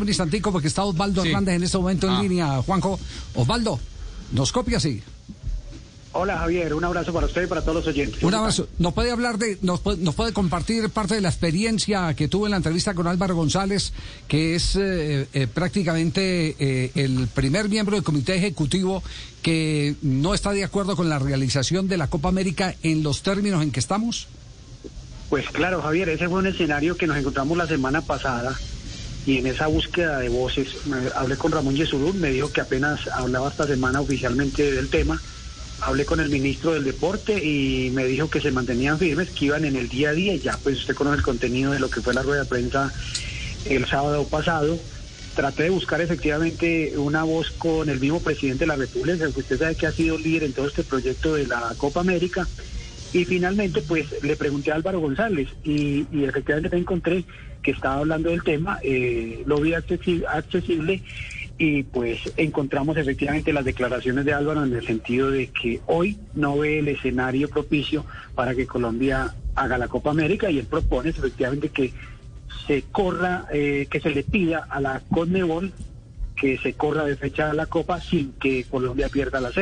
un instantico porque está Osvaldo Hernández en este momento en Ah. línea. Juanjo, Osvaldo, ¿nos copia así? Hola Javier, un abrazo para usted y para todos los oyentes. Un abrazo. ¿Nos puede hablar de, nos puede, nos puede compartir parte de la experiencia que tuvo en la entrevista con Álvaro González, que es eh, eh, prácticamente eh, el primer miembro del comité ejecutivo que no está de acuerdo con la realización de la Copa América en los términos en que estamos? Pues claro Javier, ese fue un escenario que nos encontramos la semana pasada y en esa búsqueda de voces hablé con Ramón Yesurún, me dijo que apenas hablaba esta semana oficialmente del tema. Hablé con el ministro del Deporte y me dijo que se mantenían firmes, que iban en el día a día y ya pues usted conoce el contenido de lo que fue la rueda de prensa el sábado pasado. Traté de buscar efectivamente una voz con el mismo presidente de la República, que usted sabe que ha sido líder en todo este proyecto de la Copa América. Y finalmente, pues le pregunté a Álvaro González y, y efectivamente me encontré que estaba hablando del tema, eh, lo vi accesi- accesible y pues encontramos efectivamente las declaraciones de Álvaro en el sentido de que hoy no ve el escenario propicio para que Colombia haga la Copa América y él propone efectivamente que se corra, eh, que se le pida a la Conmebol que se corra de fecha a la Copa sin que Colombia pierda la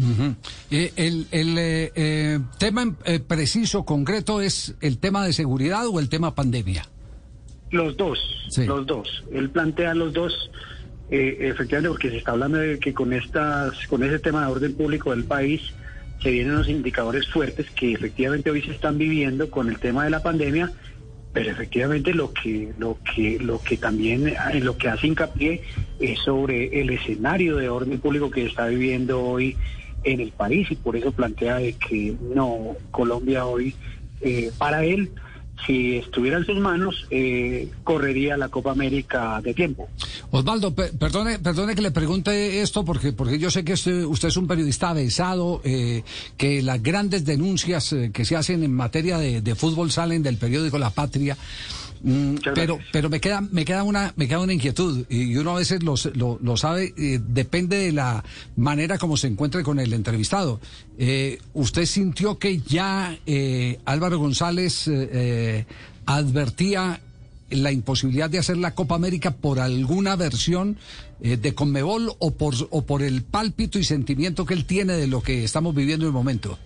Ujú. Eh, el el, eh, eh, tema eh, preciso, concreto, es el tema de seguridad o el tema pandemia. Los dos, Sí. los dos. Él plantea los dos, eh, efectivamente, porque se está hablando de que con estas, con ese tema de orden público del país se vienen unos indicadores fuertes que efectivamente hoy se están viviendo con el tema de la pandemia, pero efectivamente lo que, lo que, lo que también en lo que hace hincapié es sobre el escenario de orden público que está viviendo hoy en el país y por eso plantea de que no Colombia hoy eh, para él si estuviera en sus manos, eh, correría la Copa América de tiempo. Osvaldo, pe- perdone, perdone que le pregunte esto porque, porque yo sé que este- usted es un periodista avesado, eh, que las grandes denuncias eh, que se hacen en materia de fútbol salen del periódico La Patria. Mm, pero pero me queda me queda una me queda una inquietud y uno a veces lo, lo, lo sabe eh, depende de la manera como se encuentre con el entrevistado. Eh, usted sintió que ya eh, Álvaro González eh, eh, advertía la imposibilidad de hacer la Copa América por alguna versión de Conmebol o por o por el pálpito y sentimiento que él tiene de lo que estamos viviendo en el momento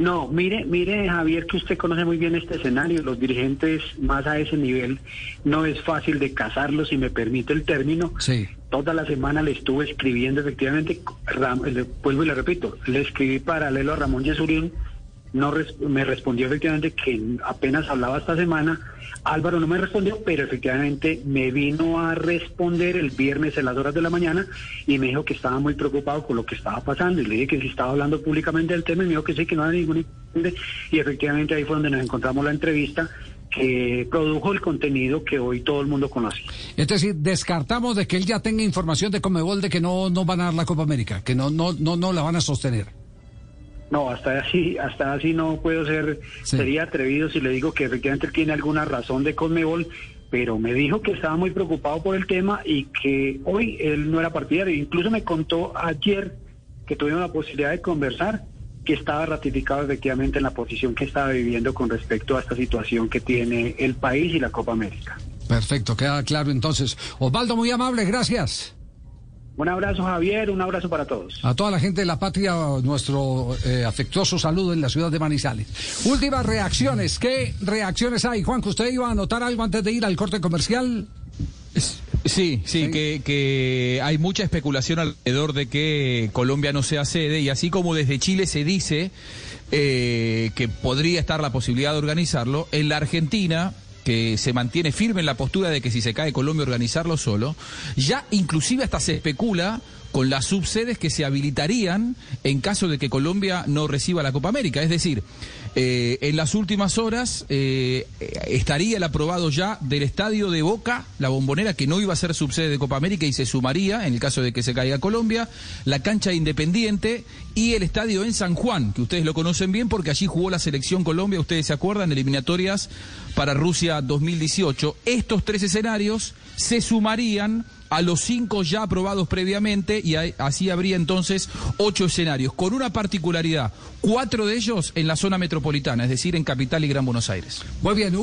No, mire, mire Javier, que usted conoce muy bien este escenario. Los dirigentes más a ese nivel no es fácil de cazarlos, si me permite el término. sí Toda la semana le estuve escribiendo efectivamente, Ram- le- vuelvo y le repito, le escribí paralelo a Ramón Yesurín, no res- me respondió efectivamente que apenas hablaba esta semana, Álvaro no me respondió, pero efectivamente me vino a responder el viernes a las horas de la mañana y me dijo que estaba muy preocupado con lo que estaba pasando y le dije que si estaba hablando públicamente del tema y me dijo que sí, que no había ningún y efectivamente ahí fue donde nos encontramos la entrevista que produjo el contenido que hoy todo el mundo conoce. Es decir, descartamos de que él ya tenga información de Conmebol de que no, no van a dar la Copa América, que no, no, no, no la van a sostener. No, hasta así, hasta así no puedo ser, Sí. sería atrevido si le digo que efectivamente él tiene alguna razón de Conmebol, pero me dijo que estaba muy preocupado por el tema y que hoy él no era partidario. Incluso me contó ayer que tuvimos la posibilidad de conversar que estaba ratificado efectivamente en la posición que estaba viviendo con respecto a esta situación que tiene el país y la Copa América. Perfecto, queda claro entonces. Osvaldo, muy amable, gracias. Un abrazo Javier, un abrazo para todos. A toda la gente de la patria, nuestro eh, afectuoso saludo en la ciudad de Manizales. Últimas reacciones. ¿Qué reacciones hay? Juan, que usted iba a anotar algo antes de ir al corte comercial. Sí, sí, Que, que hay mucha especulación alrededor de que Colombia no sea sede y así como desde Chile se dice eh, que podría estar la posibilidad de organizarlo, en la Argentina que se mantiene firme en la postura de que si se cae Colombia organizarlo solo, ya inclusive hasta se especula con las subsedes que se habilitarían en caso de que Colombia no reciba la Copa América. Es decir, eh, en las últimas horas eh, estaría el aprobado ya del estadio de Boca, la bombonera que no iba a ser subsede de Copa América y se sumaría en el caso de que se caiga Colombia, la cancha de Independiente y el estadio en San Juan, que ustedes lo conocen bien porque allí jugó la selección Colombia, ustedes se acuerdan, eliminatorias para Rusia 2018. Estos tres escenarios se sumarían a los cinco ya aprobados previamente y así habría entonces ocho escenarios, con una particularidad, cuatro de ellos en la zona metropolitana, es decir, en Capital y Gran Buenos Aires. Muy bien,